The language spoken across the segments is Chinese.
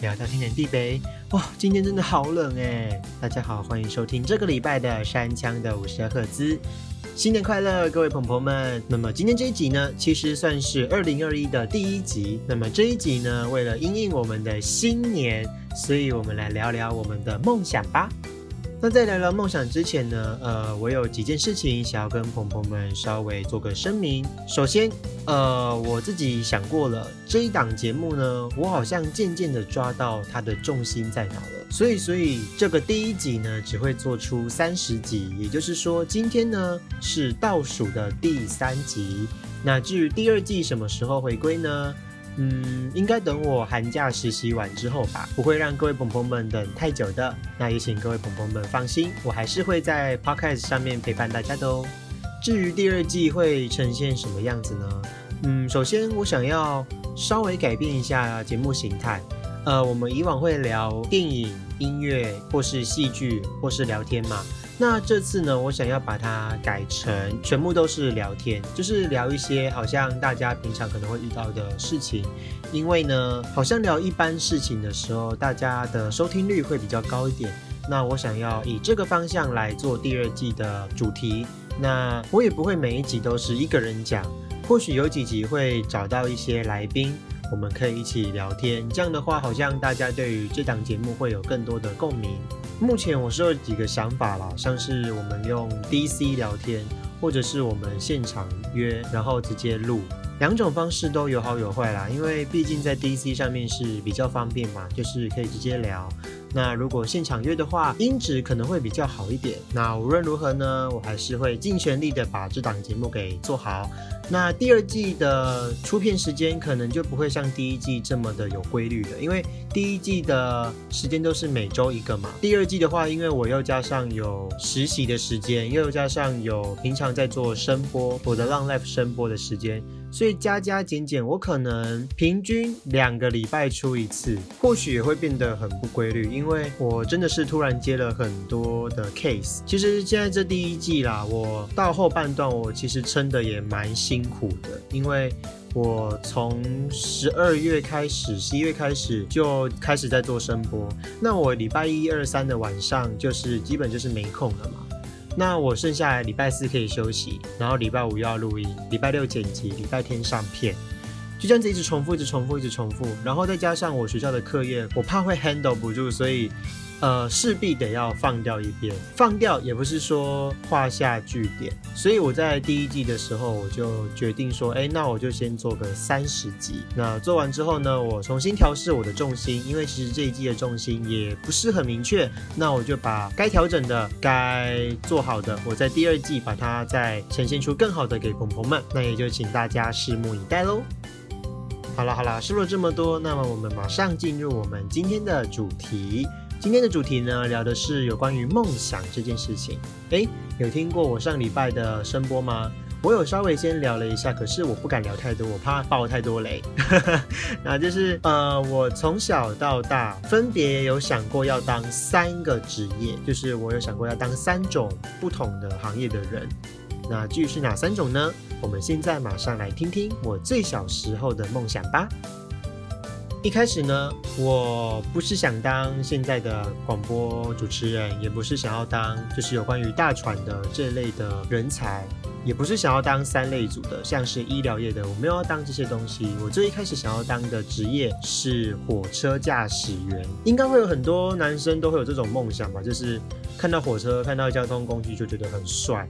聊到天南地北。哇，今天真的好冷哎！大家好，欢迎收听这个礼拜的山枪的五十赫兹。新年快乐，各位朋友们！那么今天这一集呢，其实算是二零二一的第一集。那么这一集呢，为了应应我们的新年，所以我们来聊聊我们的梦想吧。那在聊聊梦想之前呢，呃，我有几件事情想要跟朋友们稍微做个声明。首先，呃，我自己想过了，这一档节目呢，我好像渐渐的抓到它的重心在哪了。所以，所以这个第一集呢，只会做出三十集，也就是说，今天呢是倒数的第三集。那至于第二季什么时候回归呢？嗯，应该等我寒假实习完之后吧，不会让各位朋朋们等太久的。那也请各位朋友们放心，我还是会在 Podcast 上面陪伴大家的哦。至于第二季会呈现什么样子呢？嗯，首先我想要稍微改变一下节目形态。呃，我们以往会聊电影、音乐，或是戏剧，或是聊天嘛。那这次呢，我想要把它改成全部都是聊天，就是聊一些好像大家平常可能会遇到的事情。因为呢，好像聊一般事情的时候，大家的收听率会比较高一点。那我想要以这个方向来做第二季的主题。那我也不会每一集都是一个人讲，或许有几集会找到一些来宾，我们可以一起聊天。这样的话，好像大家对于这档节目会有更多的共鸣。目前我是有几个想法啦，像是我们用 DC 聊天，或者是我们现场约，然后直接录，两种方式都有好有坏啦。因为毕竟在 DC 上面是比较方便嘛，就是可以直接聊。那如果现场约的话，音质可能会比较好一点。那无论如何呢，我还是会尽全力的把这档节目给做好。那第二季的出片时间可能就不会像第一季这么的有规律了，因为第一季的时间都是每周一个嘛。第二季的话，因为我又加上有实习的时间，又加上有平常在做声波，我的浪 life 声波的时间。所以加加减减，我可能平均两个礼拜出一次，或许也会变得很不规律，因为我真的是突然接了很多的 case。其实现在这第一季啦，我到后半段我其实撑的也蛮辛苦的，因为我从十二月开始，十一月开始就开始在做声波，那我礼拜一二三的晚上就是基本就是没空了嘛。那我剩下来礼拜四可以休息，然后礼拜五又要录音，礼拜六剪辑，礼拜天上片，就这样子一直重复，一直重复，一直重复，然后再加上我学校的课业，我怕会 handle 不住，所以。呃，势必得要放掉一边，放掉也不是说画下句点，所以我在第一季的时候，我就决定说，哎，那我就先做个三十集。那做完之后呢，我重新调试我的重心，因为其实这一季的重心也不是很明确，那我就把该调整的、该做好的，我在第二季把它再呈现出更好的给朋友们。那也就请大家拭目以待喽。好了好了，说了这么多，那么我们马上进入我们今天的主题。今天的主题呢，聊的是有关于梦想这件事情。诶，有听过我上礼拜的声波吗？我有稍微先聊了一下，可是我不敢聊太多，我怕爆太多雷。那就是呃，我从小到大分别有想过要当三个职业，就是我有想过要当三种不同的行业的人。那至于是哪三种呢？我们现在马上来听听我最小时候的梦想吧。一开始呢，我不是想当现在的广播主持人，也不是想要当就是有关于大船的这类的人才，也不是想要当三类组的，像是医疗业的，我没有要当这些东西。我最一开始想要当的职业是火车驾驶员，应该会有很多男生都会有这种梦想吧，就是看到火车、看到交通工具就觉得很帅。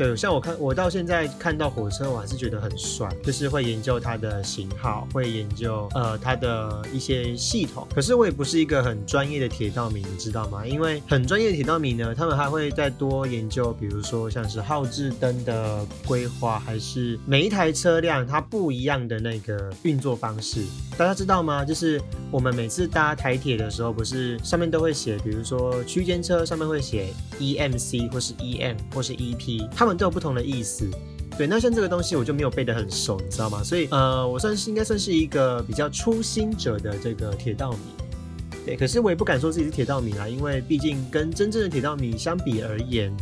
对，像我看，我到现在看到火车，我还是觉得很帅，就是会研究它的型号，会研究呃它的一些系统。可是我也不是一个很专业的铁道迷，你知道吗？因为很专业的铁道迷呢，他们还会再多研究，比如说像是号志灯的规划，还是每一台车辆它不一样的那个运作方式。大家知道吗？就是我们每次搭台铁的时候，不是上面都会写，比如说区间车上面会写 EMC 或是 EM 或是 EP，他们。都有不同的意思，对，那像这个东西我就没有背得很熟，你知道吗？所以呃，我算是应该算是一个比较初心者的这个铁道迷，对，可是我也不敢说自己是铁道迷啦，因为毕竟跟真正的铁道迷相比而言，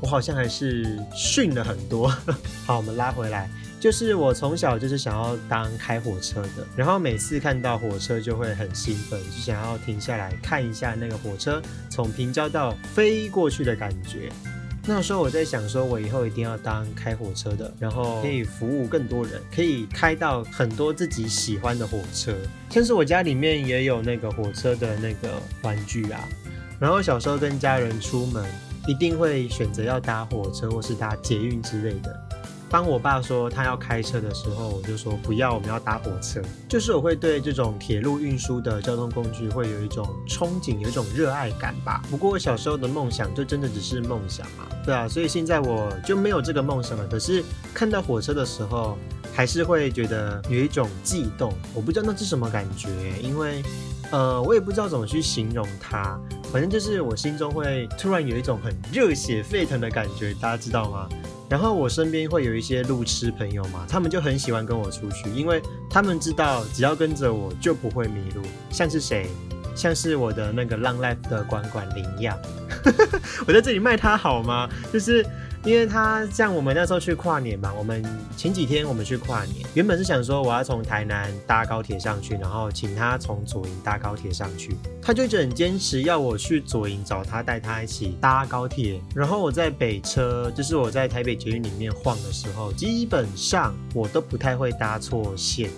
我好像还是逊了很多。好，我们拉回来，就是我从小就是想要当开火车的，然后每次看到火车就会很兴奋，就想要停下来看一下那个火车从平交道飞过去的感觉。那时候我在想，说我以后一定要当开火车的，然后可以服务更多人，可以开到很多自己喜欢的火车。像是我家里面也有那个火车的那个玩具啊，然后小时候跟家人出门，一定会选择要搭火车或是搭捷运之类的。当我爸说他要开车的时候，我就说不要，我们要搭火车。就是我会对这种铁路运输的交通工具会有一种憧憬，有一种热爱感吧。不过我小时候的梦想就真的只是梦想嘛，对啊，所以现在我就没有这个梦想了。可是看到火车的时候，还是会觉得有一种悸动。我不知道那是什么感觉，因为呃，我也不知道怎么去形容它。反正就是我心中会突然有一种很热血沸腾的感觉，大家知道吗？然后我身边会有一些路痴朋友嘛，他们就很喜欢跟我出去，因为他们知道只要跟着我就不会迷路。像是谁？像是我的那个浪 life 的管管林亚，我在这里卖他好吗？就是。因为他像我们那时候去跨年嘛，我们前几天我们去跨年，原本是想说我要从台南搭高铁上去，然后请他从左营搭高铁上去，他就一直很坚持要我去左营找他，带他一起搭高铁。然后我在北车，就是我在台北捷运里面晃的时候，基本上我都不太会搭错线，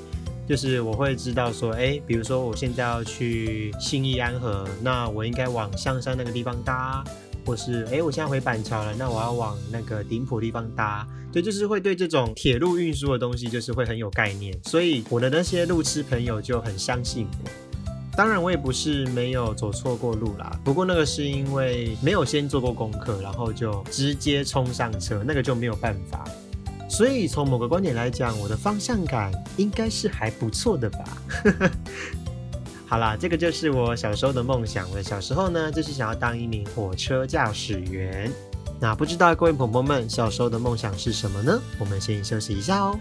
就是我会知道说，哎，比如说我现在要去信义安和，那我应该往象山那个地方搭。或是哎，我现在回板桥了，那我要往那个顶埔地方搭，对，就是会对这种铁路运输的东西，就是会很有概念，所以我的那些路痴朋友就很相信我。当然，我也不是没有走错过路啦，不过那个是因为没有先做过功课，然后就直接冲上车，那个就没有办法。所以从某个观点来讲，我的方向感应该是还不错的吧。好啦，这个就是我小时候的梦想。我小时候呢，就是想要当一名火车驾驶员。那不知道各位朋友们小时候的梦想是什么呢？我们先休息一下哦。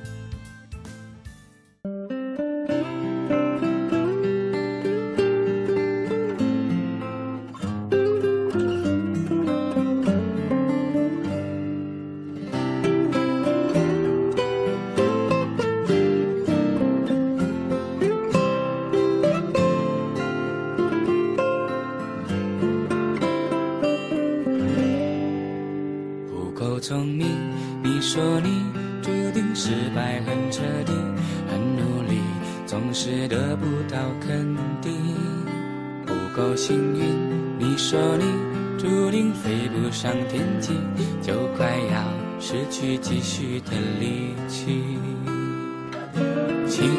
亲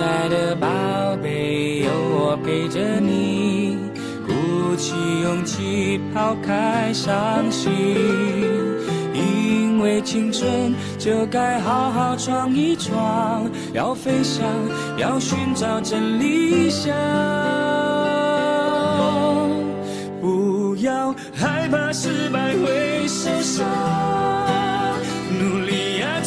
爱的宝贝，有我陪着你，鼓起勇气抛开伤心，因为青春就该好好闯一闯，要飞翔，要寻找真理想，不要害怕失败会受伤。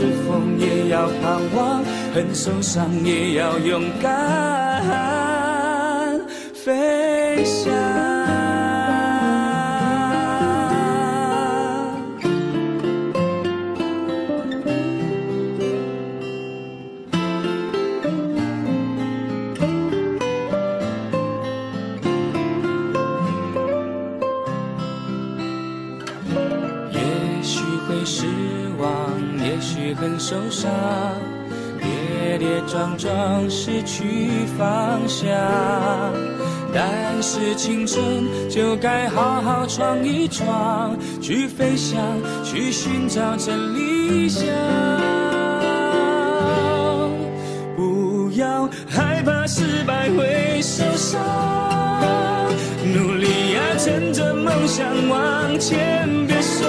是风也要盼望，很受伤也要勇敢飞翔。受伤，跌跌撞撞失去方向，但是青春就该好好闯一闯，去飞翔，去寻找真理想。不要害怕失败会受伤，努力啊，趁着梦想往前，别说，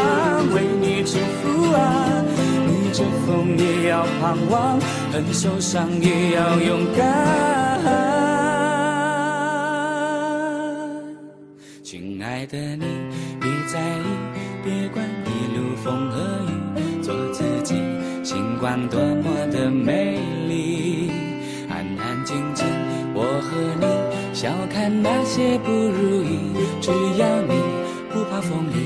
也要盼望，很受伤也要勇敢。亲爱的你，别在意，别管一路风和雨，做自己，星光多么的美丽。安安静静，我和你，笑看那些不如意，只要你不怕风雨。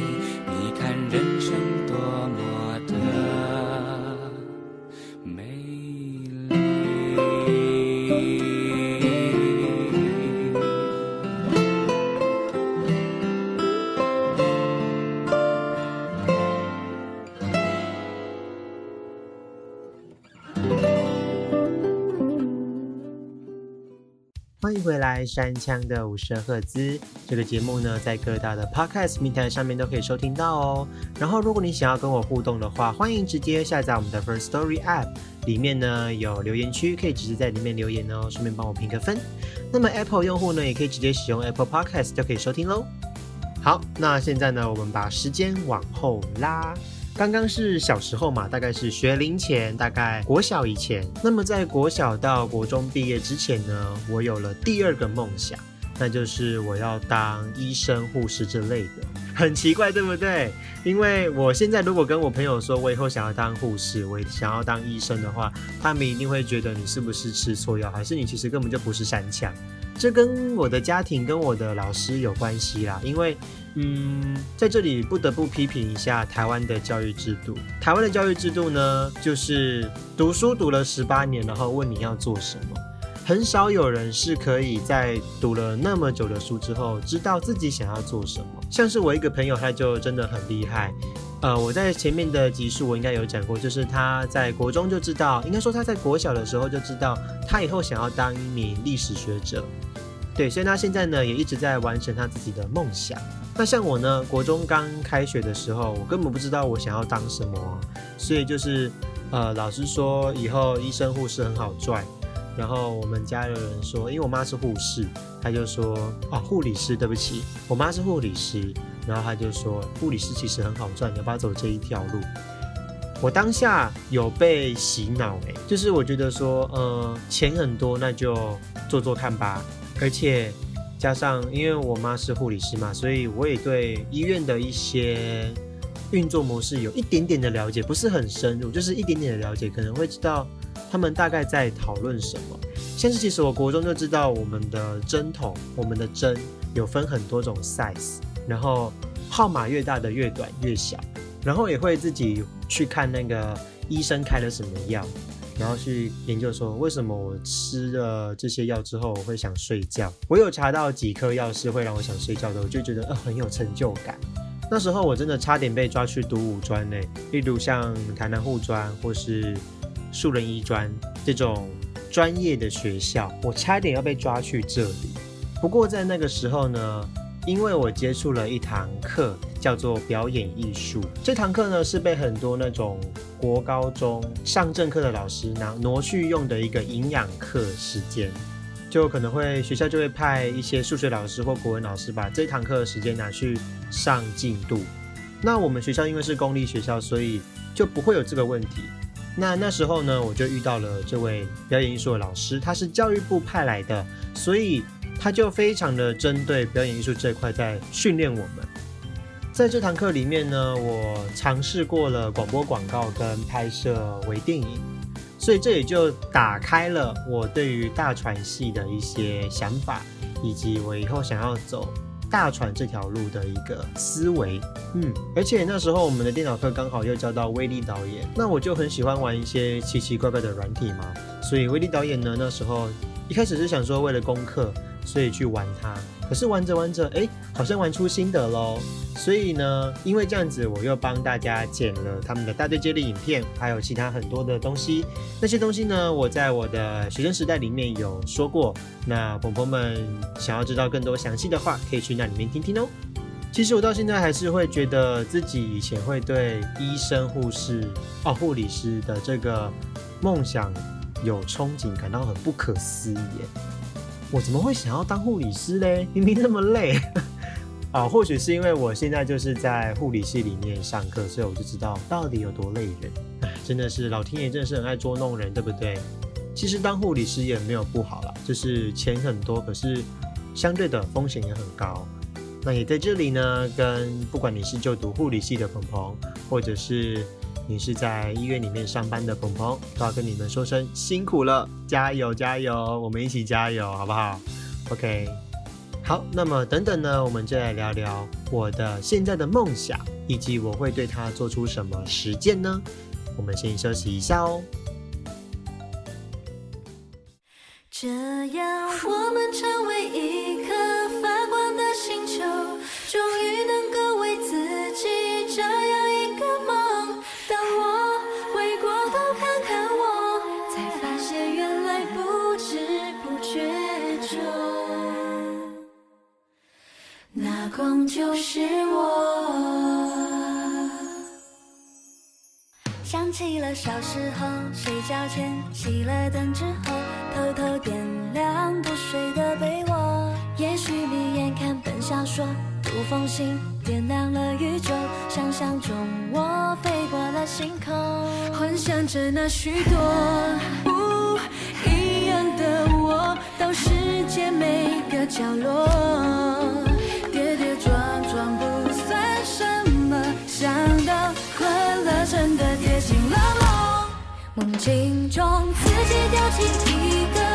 回来，山枪的五十赫兹这个节目呢，在各大的 podcast 平台上面都可以收听到哦。然后，如果你想要跟我互动的话，欢迎直接下载我们的 First Story App，里面呢有留言区，可以直接在里面留言哦，顺便帮我评个分。那么 Apple 用户呢，也可以直接使用 Apple Podcast 就可以收听喽。好，那现在呢，我们把时间往后拉。刚刚是小时候嘛，大概是学龄前，大概国小以前。那么在国小到国中毕业之前呢，我有了第二个梦想，那就是我要当医生、护士之类的。很奇怪，对不对？因为我现在如果跟我朋友说我以后想要当护士，我想要当医生的话，他们一定会觉得你是不是吃错药，还是你其实根本就不是山枪。这跟我的家庭跟我的老师有关系啦，因为。嗯，在这里不得不批评一下台湾的教育制度。台湾的教育制度呢，就是读书读了十八年，然后问你要做什么，很少有人是可以在读了那么久的书之后，知道自己想要做什么。像是我一个朋友，他就真的很厉害。呃，我在前面的集数我应该有讲过，就是他在国中就知道，应该说他在国小的时候就知道，他以后想要当一名历史学者。对，所以他现在呢，也一直在完成他自己的梦想。那像我呢，国中刚开学的时候，我根本不知道我想要当什么，所以就是，呃，老师说以后医生护士很好赚，然后我们家有人说，因为我妈是护士，他就说，哦，护理师，对不起，我妈是护理师，然后他就说，护理师其实很好赚，你要不要走这一条路？我当下有被洗脑诶，就是我觉得说，呃，钱很多，那就做做看吧，而且。加上，因为我妈是护理师嘛，所以我也对医院的一些运作模式有一点点的了解，不是很深入，就是一点点的了解，可能会知道他们大概在讨论什么。像是其实我国中就知道，我们的针筒，我们的针有分很多种 size，然后号码越大的越短越小，然后也会自己去看那个医生开了什么药。然后去研究说，为什么我吃了这些药之后我会想睡觉？我有查到几颗药是会让我想睡觉的，我就觉得呃很有成就感。那时候我真的差点被抓去读五专呢，例如像台南护专或是树人医专这种专业的学校，我差点要被抓去这里。不过在那个时候呢。因为我接触了一堂课，叫做表演艺术。这堂课呢是被很多那种国高中上正课的老师拿挪去用的一个营养课时间，就可能会学校就会派一些数学老师或国文老师把这堂课的时间拿去上进度。那我们学校因为是公立学校，所以就不会有这个问题。那那时候呢，我就遇到了这位表演艺术的老师，他是教育部派来的，所以。他就非常的针对表演艺术这块在训练我们。在这堂课里面呢，我尝试过了广播广告跟拍摄微电影，所以这也就打开了我对于大传系的一些想法，以及我以后想要走大传这条路的一个思维。嗯，而且那时候我们的电脑课刚好又教到威力导演，那我就很喜欢玩一些奇奇怪怪的软体嘛，所以威力导演呢，那时候一开始是想说为了功课，所以去玩它。可是玩着玩着，哎，好像玩出心得喽。所以呢，因为这样子，我又帮大家剪了他们的大队接力影片，还有其他很多的东西。那些东西呢，我在我的学生时代里面有说过。那朋友们想要知道更多详细的话，可以去那里面听听哦。其实我到现在还是会觉得自己以前会对医生、护士、哦护理师的这个梦想有憧憬，感到很不可思议。我怎么会想要当护理师嘞？明明那么累 啊！或许是因为我现在就是在护理系里面上课，所以我就知道到底有多累人。真的是老天爷，真的是很爱捉弄人，对不对？其实当护理师也没有不好啦，就是钱很多，可是相对的风险也很高。那也在这里呢，跟不管你是就读护理系的鹏鹏，或者是。你是在医院里面上班的鹏鹏，都要跟你们说声辛苦了，加油加油，我们一起加油，好不好？OK，好，那么等等呢，我们就来聊聊我的现在的梦想，以及我会对它做出什么实践呢？我们先休息一下哦。这样，我们成为一颗发光的星球，终于能够为自己摘光就是我。想起了小时候，睡觉前熄了灯之后，偷偷点亮不睡的被窝，也许你眼看本小说。读封信点亮了宇宙，想象中我飞过了星空，幻想着那许多不一样的我，到世界每个角落，镜，中自己掉进一个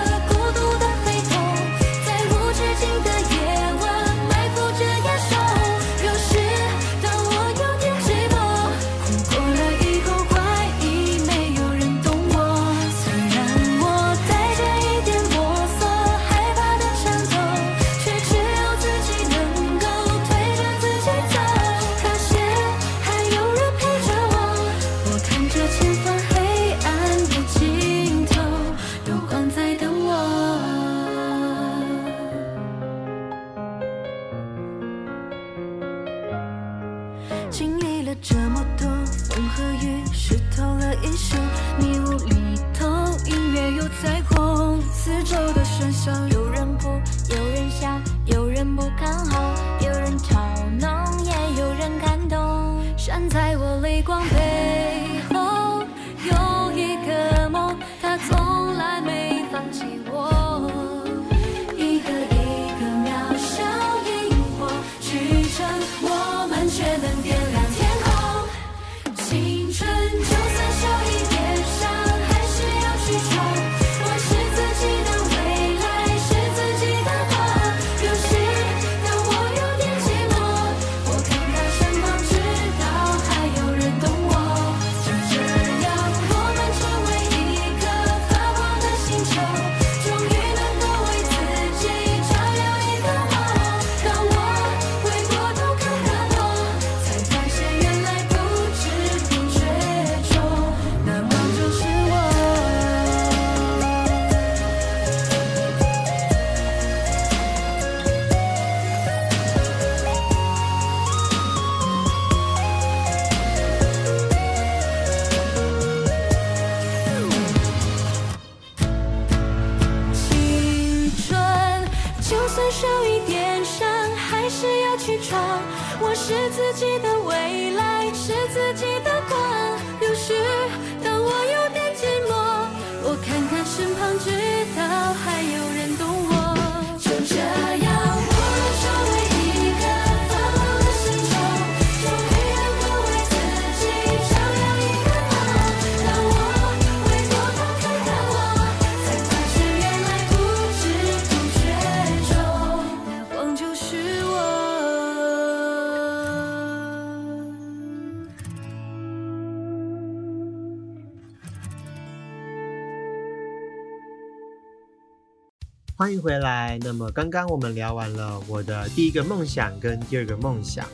欢迎回来。那么刚刚我们聊完了我的第一个梦想跟第二个梦想，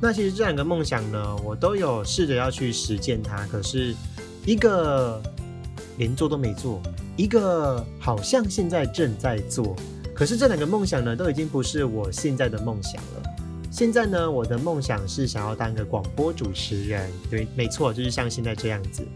那其实这两个梦想呢，我都有试着要去实践它，可是一个连做都没做，一个好像现在正在做，可是这两个梦想呢，都已经不是我现在的梦想了。现在呢，我的梦想是想要当个广播主持人，对，没错，就是像现在这样子。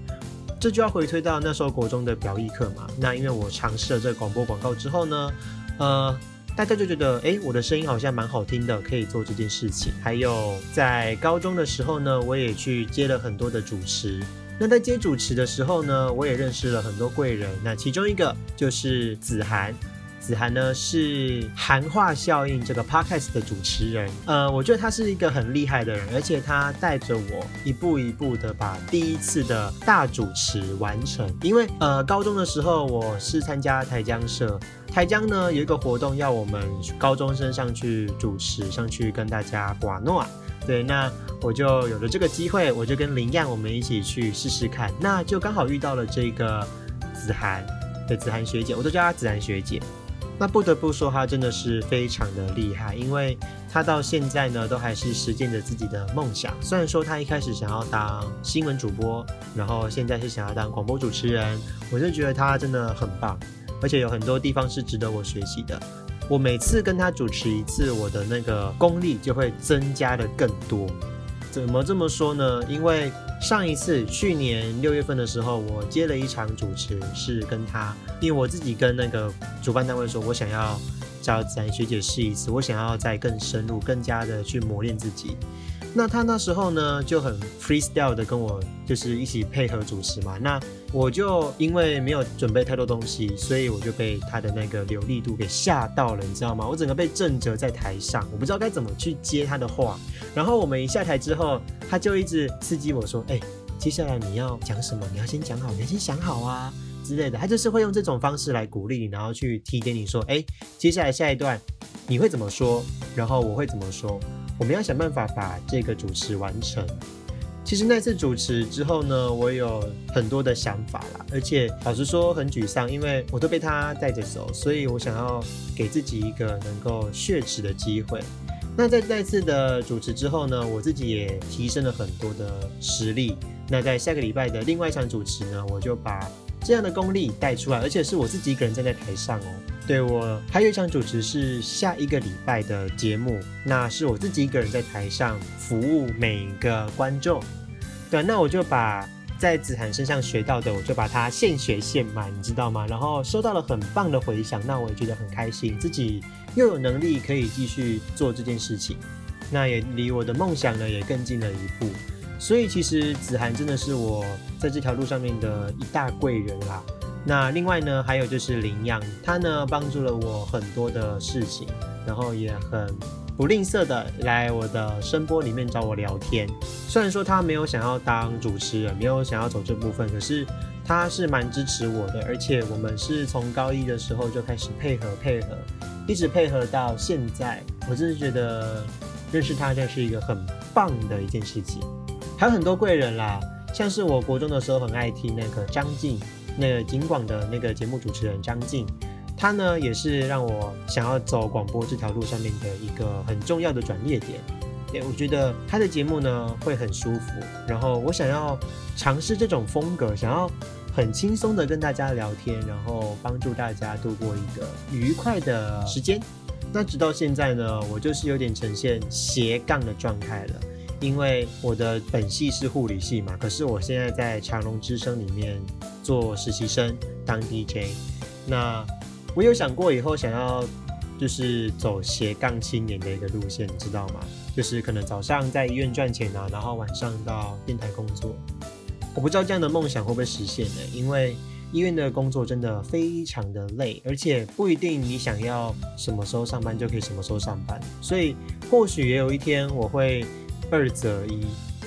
这就要回推到那时候国中的表意课嘛。那因为我尝试了这个广播广告之后呢，呃，大家就觉得，哎，我的声音好像蛮好听的，可以做这件事情。还有在高中的时候呢，我也去接了很多的主持。那在接主持的时候呢，我也认识了很多贵人。那其中一个就是子涵。子涵呢是韩化效应这个 podcast 的主持人，呃，我觉得他是一个很厉害的人，而且他带着我一步一步的把第一次的大主持完成。因为呃，高中的时候我是参加台江社，台江呢有一个活动要我们高中生上去主持，上去跟大家寡诺。对，那我就有了这个机会，我就跟林漾我们一起去试试看，那就刚好遇到了这个子涵，的，子涵学姐，我都叫她子涵学姐。那不得不说，他真的是非常的厉害，因为他到现在呢，都还是实践着自己的梦想。虽然说他一开始想要当新闻主播，然后现在是想要当广播主持人，我就觉得他真的很棒，而且有很多地方是值得我学习的。我每次跟他主持一次，我的那个功力就会增加的更多。怎么这么说呢？因为上一次去年六月份的时候，我接了一场主持，是跟他，因为我自己跟那个主办单位说，我想要找子然学姐试一次，我想要再更深入、更加的去磨练自己。那他那时候呢就很 freestyle 的跟我就是一起配合主持嘛，那我就因为没有准备太多东西，所以我就被他的那个流利度给吓到了，你知道吗？我整个被震折在台上，我不知道该怎么去接他的话。然后我们一下台之后，他就一直刺激我说：“哎，接下来你要讲什么？你要先讲好，你要先想好啊之类的。”他就是会用这种方式来鼓励你，然后去提点你说：“哎，接下来下一段你会怎么说？然后我会怎么说？我们要想办法把这个主持完成。”其实那次主持之后呢，我有很多的想法啦，而且老实说很沮丧，因为我都被他带着走，所以我想要给自己一个能够血耻的机会。那在那次的主持之后呢，我自己也提升了很多的实力。那在下个礼拜的另外一场主持呢，我就把这样的功力带出来，而且是我自己一个人站在台上哦。对我还有一场主持是下一个礼拜的节目，那是我自己一个人在台上服务每一个观众。对，那我就把在子涵身上学到的，我就把它现学现卖，你知道吗？然后收到了很棒的回响，那我也觉得很开心，自己。又有能力可以继续做这件事情，那也离我的梦想呢也更近了一步。所以其实子涵真的是我在这条路上面的一大贵人啦。那另外呢，还有就是林阳，他呢帮助了我很多的事情，然后也很不吝啬的来我的声波里面找我聊天。虽然说他没有想要当主持人，没有想要走这部分，可是他是蛮支持我的，而且我们是从高一的时候就开始配合配合。一直配合到现在，我真是觉得认识他，这是一个很棒的一件事情。还有很多贵人啦，像是我国中的时候很爱听那个张晋，那个景广的那个节目主持人张晋，他呢也是让我想要走广播这条路上面的一个很重要的转捩点。对，我觉得他的节目呢会很舒服，然后我想要尝试这种风格，想要。很轻松的跟大家聊天，然后帮助大家度过一个愉快的时间。那直到现在呢，我就是有点呈现斜杠的状态了，因为我的本系是护理系嘛，可是我现在在长隆之声里面做实习生当 DJ。那我有想过以后想要就是走斜杠青年的一个路线，你知道吗？就是可能早上在医院赚钱啊，然后晚上到电台工作。我不知道这样的梦想会不会实现呢？因为医院的工作真的非常的累，而且不一定你想要什么时候上班就可以什么时候上班，所以或许也有一天我会二择一。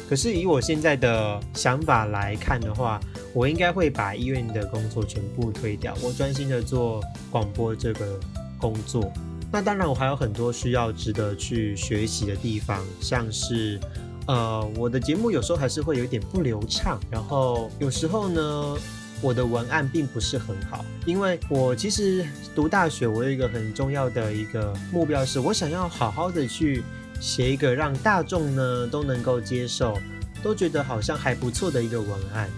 可是以我现在的想法来看的话，我应该会把医院的工作全部推掉，我专心的做广播这个工作。那当然，我还有很多需要值得去学习的地方，像是。呃，我的节目有时候还是会有点不流畅，然后有时候呢，我的文案并不是很好，因为我其实读大学，我有一个很重要的一个目标，是我想要好好的去写一个让大众呢都能够接受，都觉得好像还不错的一个文案。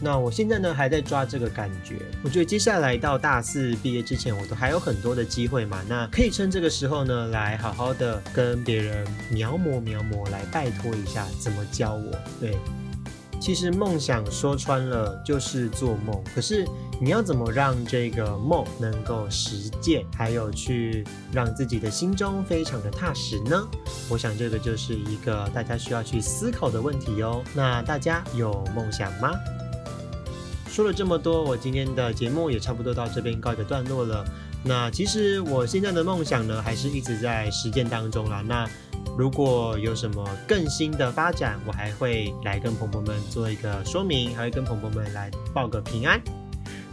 那我现在呢还在抓这个感觉，我觉得接下来到大四毕业之前，我都还有很多的机会嘛，那可以趁这个时候呢来好好的跟别人描摹描摹，来拜托一下怎么教我。对，其实梦想说穿了就是做梦，可是你要怎么让这个梦能够实践，还有去让自己的心中非常的踏实呢？我想这个就是一个大家需要去思考的问题哦。那大家有梦想吗？说了这么多，我今天的节目也差不多到这边告一个段落了。那其实我现在的梦想呢，还是一直在实践当中啦。那如果有什么更新的发展，我还会来跟朋友们做一个说明，还会跟朋友们来报个平安，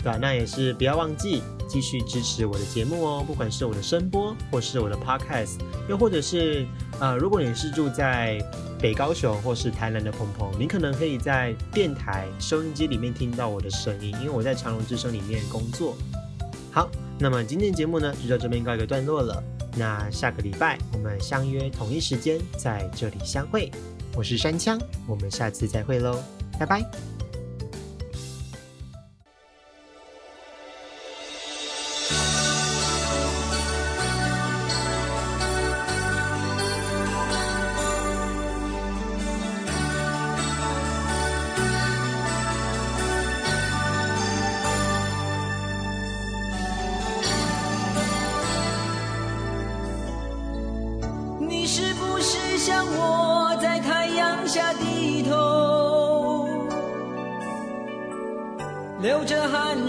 对吧？那也是不要忘记继续支持我的节目哦，不管是我的声波，或是我的 podcast，又或者是呃，如果你是住在北高雄或是台南的朋朋，你可能可以在电台收音机里面听到我的声音，因为我在长隆之声里面工作。好，那么今天节目呢就到这边告一个段落了。那下个礼拜我们相约同一时间在这里相会。我是山枪，我们下次再会喽，拜拜。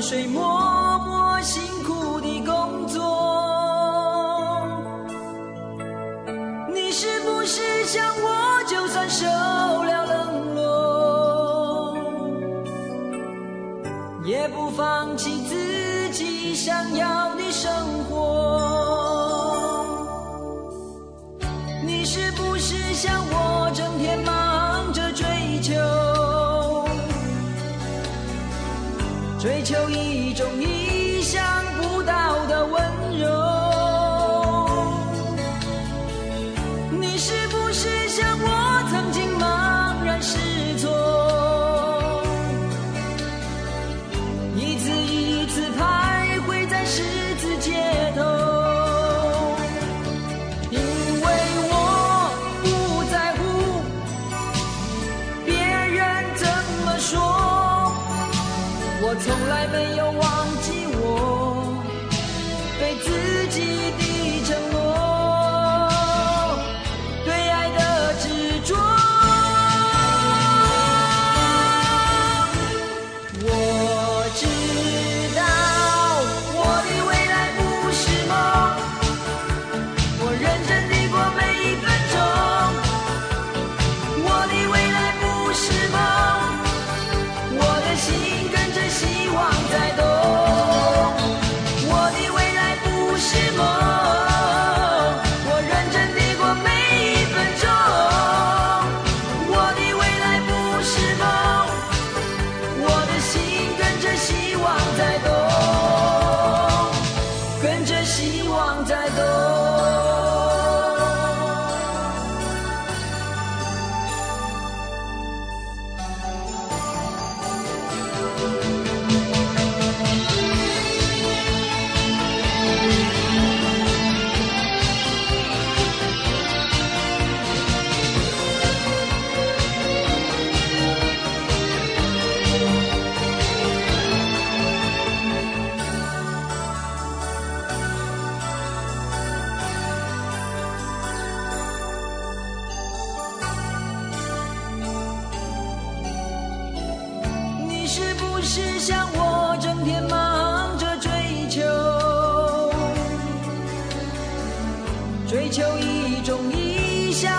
水墨追求一种理想